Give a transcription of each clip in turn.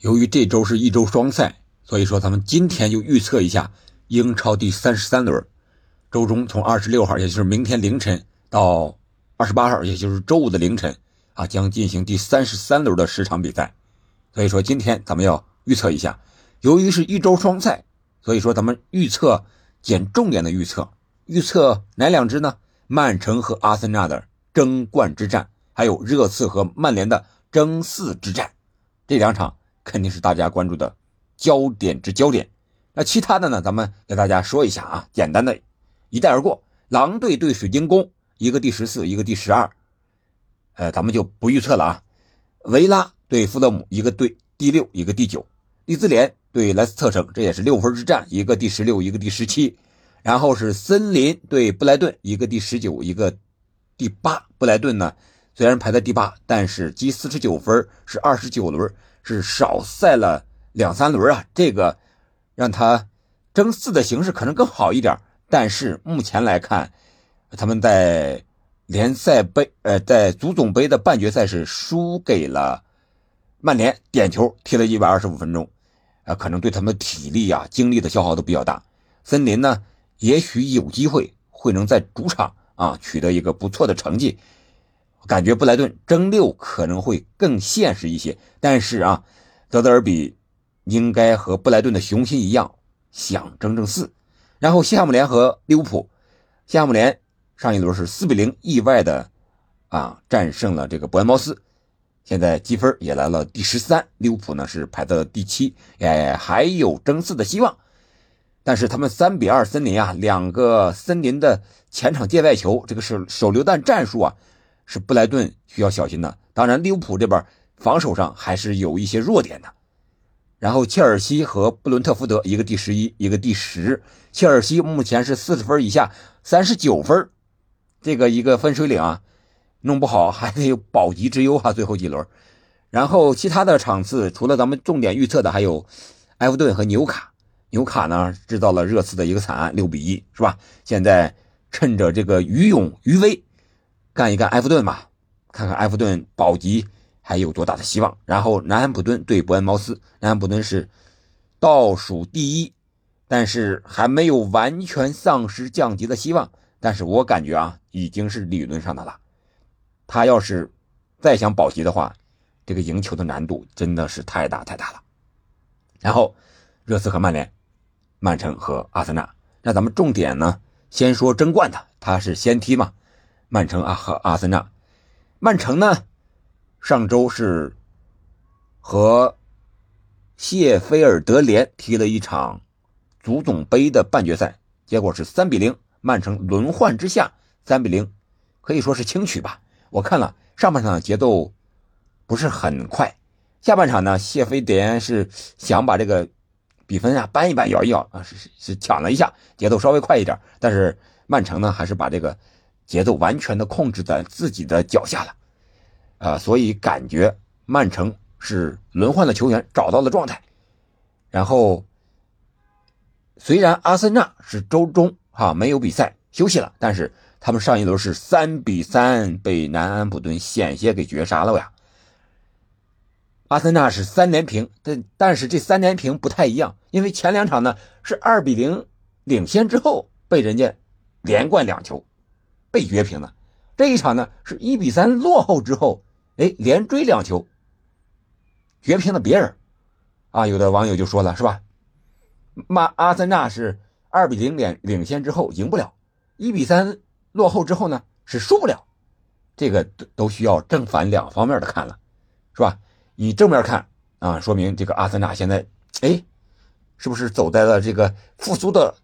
由于这周是一周双赛，所以说咱们今天就预测一下英超第三十三轮，周中从二十六号，也就是明天凌晨到二十八号，也就是周五的凌晨啊，将进行第三十三轮的十场比赛。所以说今天咱们要预测一下，由于是一周双赛，所以说咱们预测捡重点的预测，预测哪两支呢？曼城和阿森纳的争冠之战，还有热刺和曼联的争四之战，这两场肯定是大家关注的焦点之焦点。那其他的呢，咱们给大家说一下啊，简单的一带而过。狼队对水晶宫，一个第十四，一个第十二，呃，咱们就不预测了啊。维拉。对富勒姆一个对第六一个第九，利兹联对莱斯特城这也是六分之战，一个第十六一个第十七，然后是森林对布莱顿一个第十九一个第八。布莱顿呢虽然排在第八，但是积四十九分是二十九轮，是少赛了两三轮啊，这个让他争四的形势可能更好一点，但是目前来看，他们在联赛杯呃在足总杯的半决赛是输给了。曼联点球踢了一百二十五分钟，啊，可能对他们体力啊、精力的消耗都比较大。森林呢，也许有机会会能在主场啊取得一个不错的成绩。感觉布莱顿争六可能会更现实一些，但是啊，泽德尔比应该和布莱顿的雄心一样，想争争四。然后西汉姆联和利物浦，西汉姆联上一轮是四比零意外的啊战胜了这个伯恩茅斯。现在积分也来了第十三，利物浦呢是排在了第七，哎，还有争四的希望。但是他们三比二森林啊，两个森林的前场界外球，这个是手榴弹战术啊，是布莱顿需要小心的。当然，利物浦这边防守上还是有一些弱点的。然后切尔西和布伦特福德，一个第十一，一个第十。切尔西目前是四十分以下，三十九分，这个一个分水岭啊。弄不好还得有保级之忧哈，最后几轮，然后其他的场次除了咱们重点预测的，还有埃弗顿和纽卡。纽卡呢制造了热刺的一个惨案，六比一，是吧？现在趁着这个余勇余威，干一干埃弗顿吧，看看埃弗顿保级还有多大的希望。然后南安普顿对伯恩茅斯，南安普顿是倒数第一，但是还没有完全丧失降级的希望。但是我感觉啊，已经是理论上的了。他要是再想保级的话，这个赢球的难度真的是太大太大了。然后，热刺和曼联，曼城和阿森纳，那咱们重点呢，先说争冠的，他是先踢嘛？曼城啊和阿森纳，曼城呢，上周是和谢菲尔德联踢了一场足总杯的半决赛，结果是三比零，曼城轮换之下三比零，可以说是轻取吧。我看了上半场节奏不是很快，下半场呢，谢菲德联是想把这个比分啊扳一扳、咬一咬啊，是是是抢了一下，节奏稍微快一点。但是曼城呢，还是把这个节奏完全的控制在自己的脚下了，啊，所以感觉曼城是轮换的球员找到了状态。然后虽然阿森纳是周中哈没有比赛休息了，但是。他们上一轮是三比三被南安普顿险些给绝杀了呀。阿森纳是三连平，但但是这三连平不太一样，因为前两场呢是二比零领先之后被人家连灌两球，被绝平了。这一场呢是一比三落后之后，哎连追两球，绝平了别人。啊，有的网友就说了是吧？骂阿森纳是二比零领领先之后赢不了，一比三。落后之后呢，是输不了，这个都都需要正反两方面的看了，是吧？以正面看啊，说明这个阿森纳现在，哎，是不是走在了这个复苏的，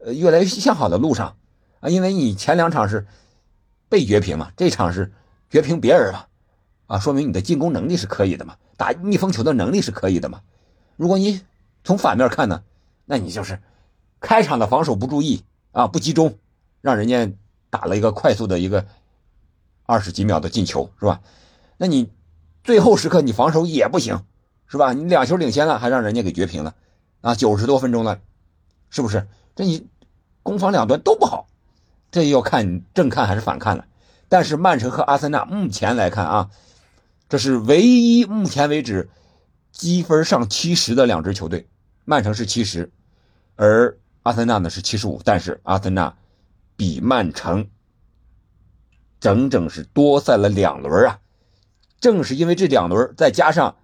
呃，越来越向好的路上啊？因为你前两场是被绝平嘛，这场是绝平别人嘛，啊，说明你的进攻能力是可以的嘛，打逆风球的能力是可以的嘛。如果你从反面看呢，那你就是开场的防守不注意啊，不集中，让人家。打了一个快速的一个二十几秒的进球，是吧？那你最后时刻你防守也不行，是吧？你两球领先了，还让人家给绝平了啊！九十多分钟了，是不是？这你攻防两端都不好，这要看你正看还是反看了。但是曼城和阿森纳目前来看啊，这是唯一目前为止积分上七十的两支球队，曼城是七十，而阿森纳呢是七十五，但是阿森纳比曼城整整是多赛了两轮啊！正是因为这两轮，再加上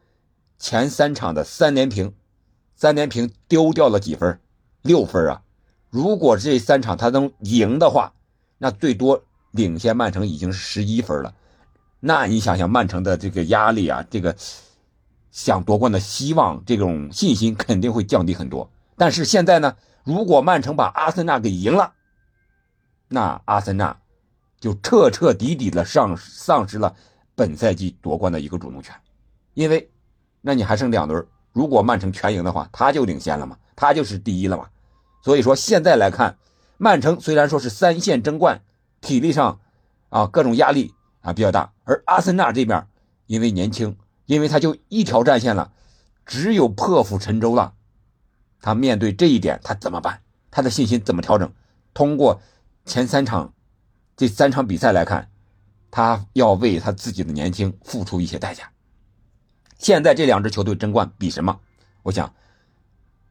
前三场的三连平，三连平丢掉了几分？六分啊！如果这三场他能赢的话，那最多领先曼城已经是十一分了。那你想想，曼城的这个压力啊，这个想夺冠的希望，这种信心肯定会降低很多。但是现在呢，如果曼城把阿森纳给赢了，那阿森纳就彻彻底底的丧丧失了本赛季夺冠的一个主动权，因为那你还剩两轮，如果曼城全赢的话，他就领先了嘛，他就是第一了嘛。所以说现在来看，曼城虽然说是三线争冠，体力上啊各种压力。啊，比较大。而阿森纳这边，因为年轻，因为他就一条战线了，只有破釜沉舟了。他面对这一点，他怎么办？他的信心怎么调整？通过前三场这三场比赛来看，他要为他自己的年轻付出一些代价。现在这两支球队争冠比什么？我想，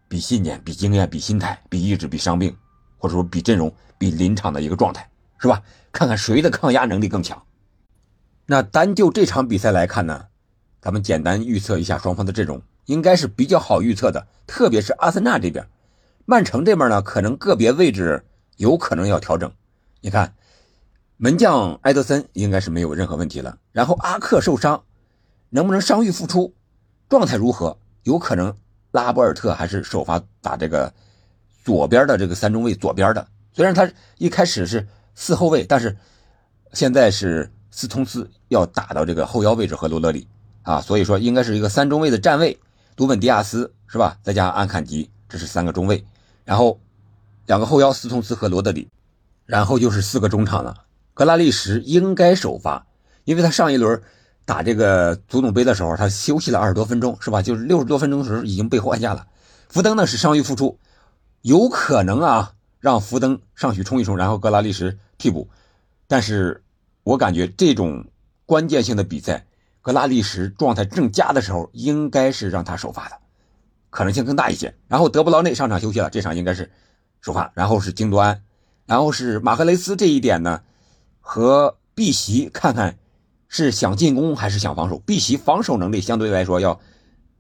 比信念、比经验、比心态、比意志、比伤病，或者说比阵容、比临场的一个状态，是吧？看看谁的抗压能力更强。那单就这场比赛来看呢，咱们简单预测一下双方的阵容，应该是比较好预测的。特别是阿森纳这边，曼城这边呢，可能个别位置有可能要调整。你看，门将埃德森应该是没有任何问题了。然后阿克受伤，能不能伤愈复出？状态如何？有可能拉波尔特还是首发打这个左边的这个三中卫左边的。虽然他一开始是四后卫，但是现在是。斯通斯要打到这个后腰位置和罗德里啊，所以说应该是一个三中卫的站位，鲁本迪亚斯是吧？再加上安坎吉，这是三个中卫，然后两个后腰斯通斯和罗德里，然后就是四个中场了。格拉利什应该首发，因为他上一轮打这个足总杯的时候，他休息了二十多分钟是吧？就是六十多分钟的时候已经被换下了。福登呢是伤愈复出，有可能啊让福登上去冲一冲，然后格拉利什替补，但是。我感觉这种关键性的比赛，格拉利什状态正佳的时候，应该是让他首发的，可能性更大一些。然后德布劳内上场休息了，这场应该是首发。然后是京多安，然后是马赫雷斯。这一点呢，和碧玺看看是想进攻还是想防守。碧玺防守能力相对来说要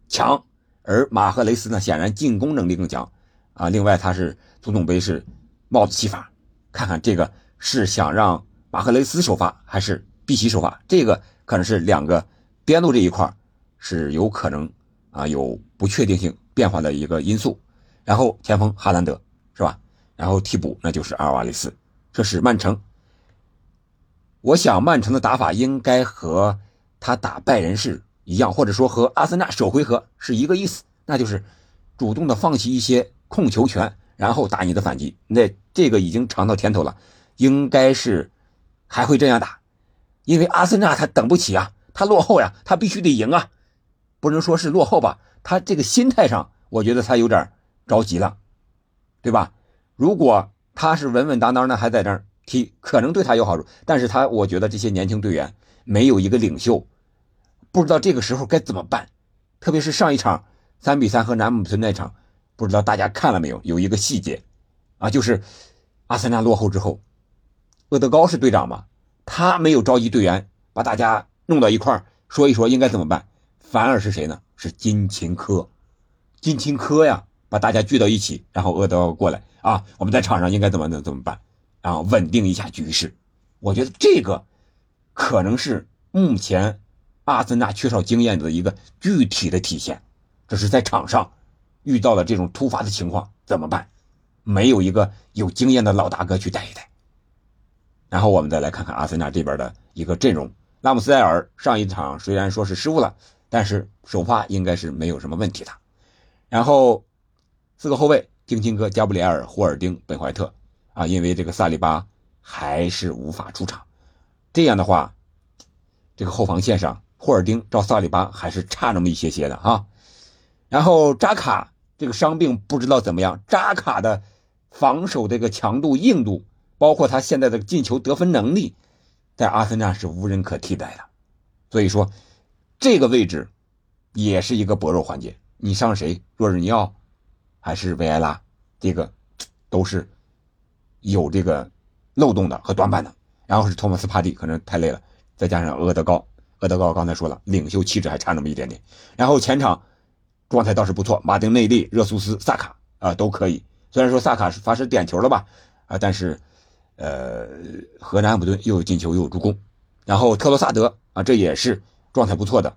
强，而马赫雷斯呢，显然进攻能力更强啊。另外他是足总杯是帽子戏法，看看这个是想让。马赫雷斯首发还是碧玺首发？这个可能是两个边路这一块是有可能啊有不确定性变化的一个因素。然后前锋哈兰德是吧？然后替补那就是阿尔瓦雷斯。这是曼城。我想曼城的打法应该和他打拜仁是一样，或者说和阿森纳首回合是一个意思，那就是主动的放弃一些控球权，然后打你的反击。那这个已经尝到甜头了，应该是。还会这样打，因为阿森纳他等不起啊，他落后呀，他必须得赢啊，不能说是落后吧，他这个心态上，我觉得他有点着急了，对吧？如果他是稳稳当当的还在这儿踢，可能对他有好处，但是他我觉得这些年轻队员没有一个领袖，不知道这个时候该怎么办，特别是上一场三比三和南姆村那场，不知道大家看了没有？有一个细节啊，就是阿森纳落后之后。厄德高是队长嘛？他没有召集队员，把大家弄到一块儿说一说应该怎么办，反而是谁呢？是金琴科，金琴科呀，把大家聚到一起，然后厄德高过来啊，我们在场上应该怎么怎怎么办，然后稳定一下局势。我觉得这个可能是目前阿森纳缺少经验的一个具体的体现。这是在场上遇到了这种突发的情况怎么办？没有一个有经验的老大哥去带一带。然后我们再来看看阿森纳这边的一个阵容。拉姆斯戴尔上一场虽然说是失误了，但是首发应该是没有什么问题的。然后四个后卫：丁金科、加布里埃尔、霍尔丁、本怀特。啊，因为这个萨利巴还是无法出场，这样的话，这个后防线上霍尔丁照萨利巴还是差那么一些些的哈。然后扎卡这个伤病不知道怎么样，扎卡的防守这个强度硬度。包括他现在的进球得分能力，在阿森纳是无人可替代的，所以说这个位置也是一个薄弱环节。你上谁？若日尼奥还是维埃拉？这个都是有这个漏洞的和短板的。然后是托马斯帕蒂，可能太累了，再加上厄德高，厄德高刚才说了，领袖气质还差那么一点点。然后前场状态倒是不错，马丁内利、热苏斯、萨卡啊都可以。虽然说萨卡是发射点球了吧，啊，但是呃，河南安普顿又有进球又有助攻。然后特罗萨德啊，这也是状态不错的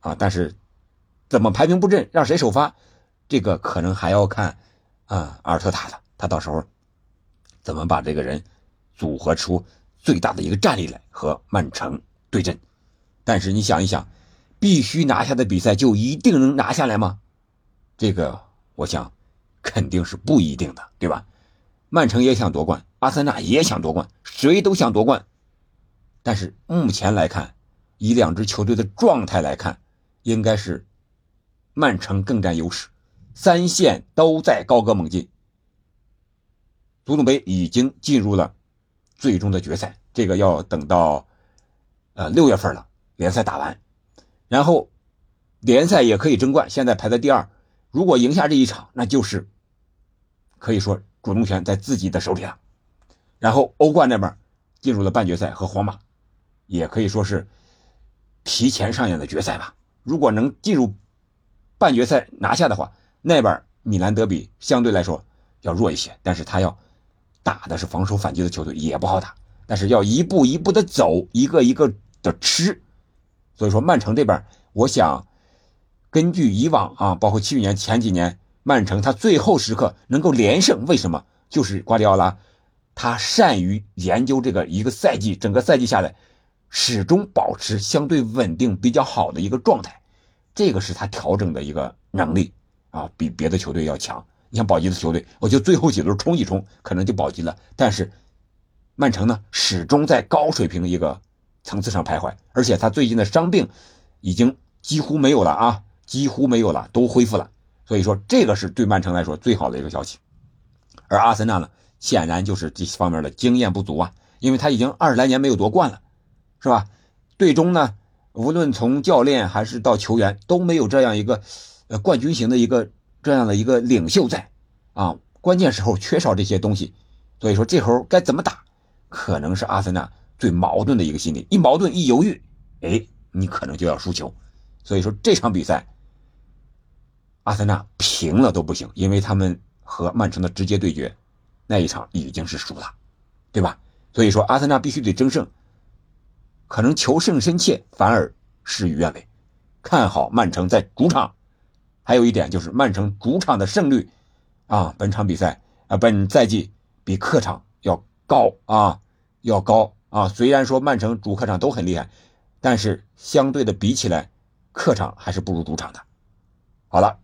啊，但是怎么排兵布阵，让谁首发，这个可能还要看啊阿尔特塔的，他到时候怎么把这个人组合出。最大的一个战力来和曼城对阵，但是你想一想，必须拿下的比赛就一定能拿下来吗？这个我想肯定是不一定的，对吧？曼城也想夺冠，阿森纳也想夺冠，谁都想夺冠。但是目前来看，以两支球队的状态来看，应该是曼城更占优势，三线都在高歌猛进。足总杯已经进入了。最终的决赛，这个要等到，呃六月份了，联赛打完，然后联赛也可以争冠，现在排在第二，如果赢下这一场，那就是可以说主动权在自己的手里了。然后欧冠那边进入了半决赛和皇马，也可以说是提前上演的决赛吧。如果能进入半决赛拿下的话，那边米兰德比相对来说要弱一些，但是他要。打的是防守反击的球队也不好打，但是要一步一步的走，一个一个的吃。所以说，曼城这边，我想根据以往啊，包括七年前几年，曼城他最后时刻能够连胜，为什么？就是瓜迪奥拉他善于研究这个一个赛季，整个赛季下来始终保持相对稳定、比较好的一个状态，这个是他调整的一个能力啊，比别的球队要强。你像保级的球队，我就最后几轮冲一冲，可能就保级了。但是曼城呢，始终在高水平的一个层次上徘徊，而且他最近的伤病已经几乎没有了啊，几乎没有了，都恢复了。所以说，这个是对曼城来说最好的一个消息。而阿森纳呢，显然就是这方面的经验不足啊，因为他已经二十来年没有夺冠了，是吧？队中呢，无论从教练还是到球员，都没有这样一个呃冠军型的一个。这样的一个领袖在，啊，关键时候缺少这些东西，所以说这会该怎么打，可能是阿森纳最矛盾的一个心理，一矛盾一犹豫，哎，你可能就要输球。所以说这场比赛，阿森纳平了都不行，因为他们和曼城的直接对决，那一场已经是输了，对吧？所以说阿森纳必须得争胜，可能求胜深切，反而事与愿违。看好曼城在主场。还有一点就是曼城主场的胜率，啊，本场比赛啊，本赛季比客场要高啊，要高啊。虽然说曼城主客场都很厉害，但是相对的比起来，客场还是不如主场的。好了，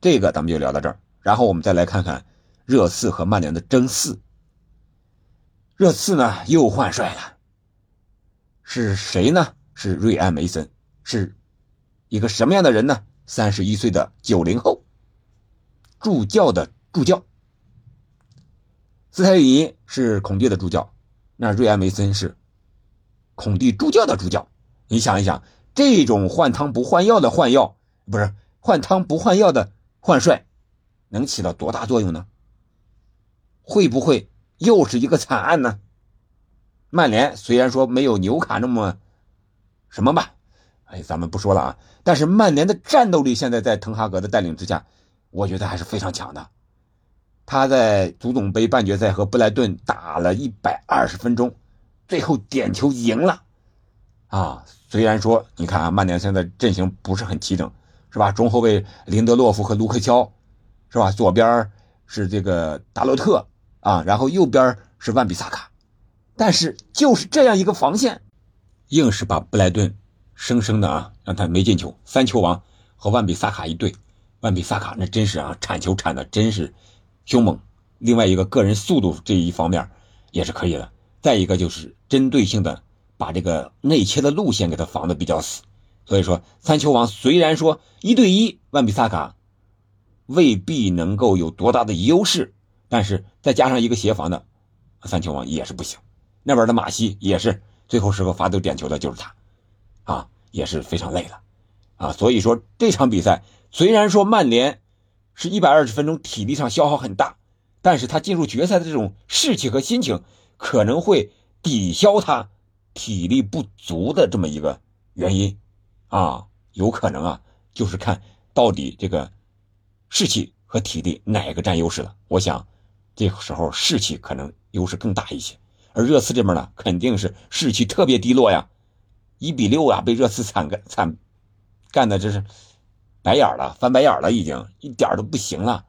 这个咱们就聊到这儿，然后我们再来看看热刺和曼联的争四。热刺呢又换帅了，是谁呢？是瑞安·梅森，是一个什么样的人呢？三十一岁的九零后，助教的助教，斯泰里尼是孔蒂的助教，那瑞安梅森是孔蒂助教的助教。你想一想，这种换汤不换药的换药，不是换汤不换药的换帅，能起到多大作用呢？会不会又是一个惨案呢？曼联虽然说没有纽卡那么什么吧。哎，咱们不说了啊！但是曼联的战斗力现在在滕哈格的带领之下，我觉得还是非常强的。他在足总杯半决赛和布莱顿打了一百二十分钟，最后点球赢了。啊，虽然说你看啊，曼联现在阵型不是很齐整，是吧？中后卫林德洛夫和卢克肖，是吧？左边是这个达洛特啊，然后右边是万比萨卡，但是就是这样一个防线，硬是把布莱顿。生生的啊，让他没进球，三球王和万比萨卡一对，万比萨卡那真是啊，铲球铲的真是凶猛。另外一个个人速度这一方面也是可以的。再一个就是针对性的把这个内切的路线给他防的比较死。所以说三球王虽然说一对一万比萨卡未必能够有多大的优势，但是再加上一个协防的三球王也是不行。那边的马西也是最后时候罚丢点球的就是他。啊，也是非常累了，啊。所以说这场比赛虽然说曼联是一百二十分钟体力上消耗很大，但是他进入决赛的这种士气和心情可能会抵消他体力不足的这么一个原因啊，有可能啊，就是看到底这个士气和体力哪个占优势了。我想这个时候士气可能优势更大一些。而热刺这边呢，肯定是士气特别低落呀，一比六啊，被热刺惨干惨干的，这是白眼了，翻白眼了，已经一点都不行了。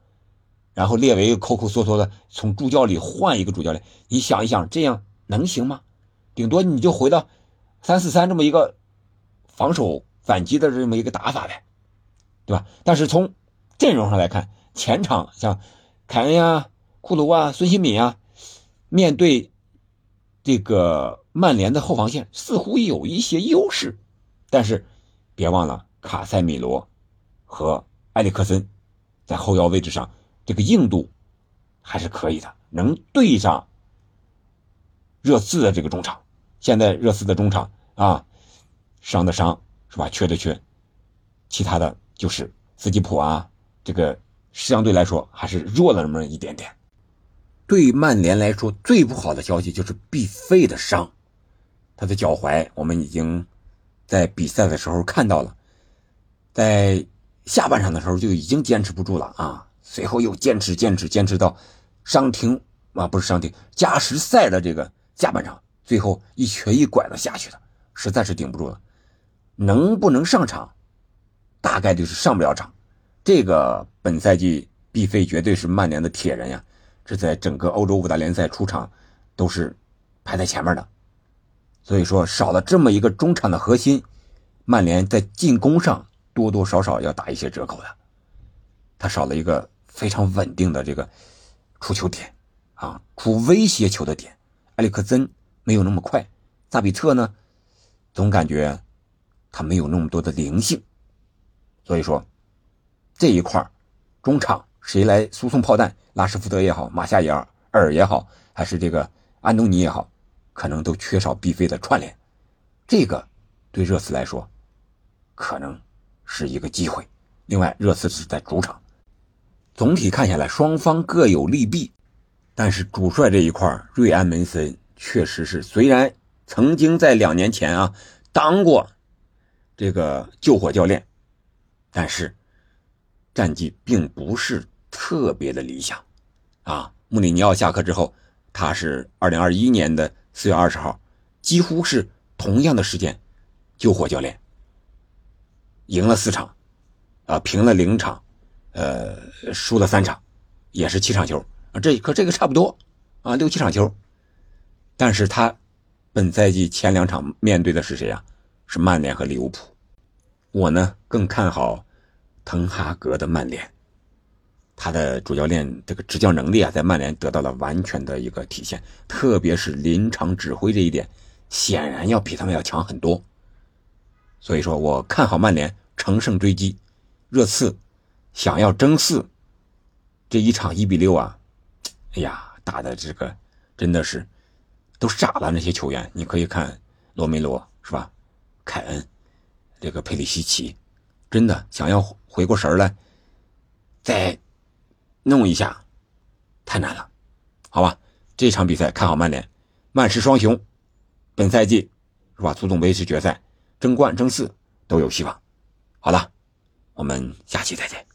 然后列维抠抠缩缩的从助教里换一个主教练，你想一想，这样能行吗？顶多你就回到三四三这么一个防守反击的这么一个打法呗，对吧？但是从阵容上来看，前场像凯恩呀、库卢啊、孙兴敏啊，面对。这个曼联的后防线似乎有一些优势，但是别忘了卡塞米罗和埃里克森在后腰位置上这个硬度还是可以的，能对上热刺的这个中场。现在热刺的中场啊，伤的伤是吧？缺的缺，其他的就是斯基普啊，这个相对来说还是弱了那么一点点。对曼联来说，最不好的消息就是必费的伤，他的脚踝我们已经在比赛的时候看到了，在下半场的时候就已经坚持不住了啊，随后又坚持坚持坚持到伤停啊，不是伤停，加时赛的这个下半场，最后一瘸一拐的下去的，实在是顶不住了，能不能上场，大概率是上不了场。这个本赛季毕费绝对是曼联的铁人呀。这在整个欧洲五大联赛出场都是排在前面的，所以说少了这么一个中场的核心，曼联在进攻上多多少少要打一些折扣的。他少了一个非常稳定的这个出球点啊，出威胁球的点。埃里克森没有那么快，萨比特呢，总感觉他没有那么多的灵性，所以说这一块中场。谁来输送炮弹？拉什福德也好，马夏尔尔也好，还是这个安东尼也好，可能都缺少必费的串联。这个对热刺来说，可能是一个机会。另外，热刺是在主场，总体看下来，双方各有利弊。但是主帅这一块，瑞安门森确实是，虽然曾经在两年前啊当过这个救火教练，但是战绩并不是。特别的理想，啊，穆里尼奥下课之后，他是二零二一年的四月二十号，几乎是同样的时间，救火教练赢了四场，啊，平了零场，呃，输了三场，也是七场球啊，这和这个差不多啊，六七场球，但是他本赛季前两场面对的是谁呀？是曼联和利物浦，我呢更看好滕哈格的曼联。他的主教练这个执教能力啊，在曼联得到了完全的一个体现，特别是临场指挥这一点，显然要比他们要强很多。所以说我看好曼联乘胜追击，热刺想要争四，这一场一比六啊，哎呀，打的这个真的是都傻了。那些球员，你可以看罗梅罗是吧？凯恩，这个佩里西奇，真的想要回过神来，再。弄一下，太难了，好吧？这场比赛看好曼联，曼市双雄，本赛季是吧？足总杯是决赛，争冠争四都有希望。好了，我们下期再见。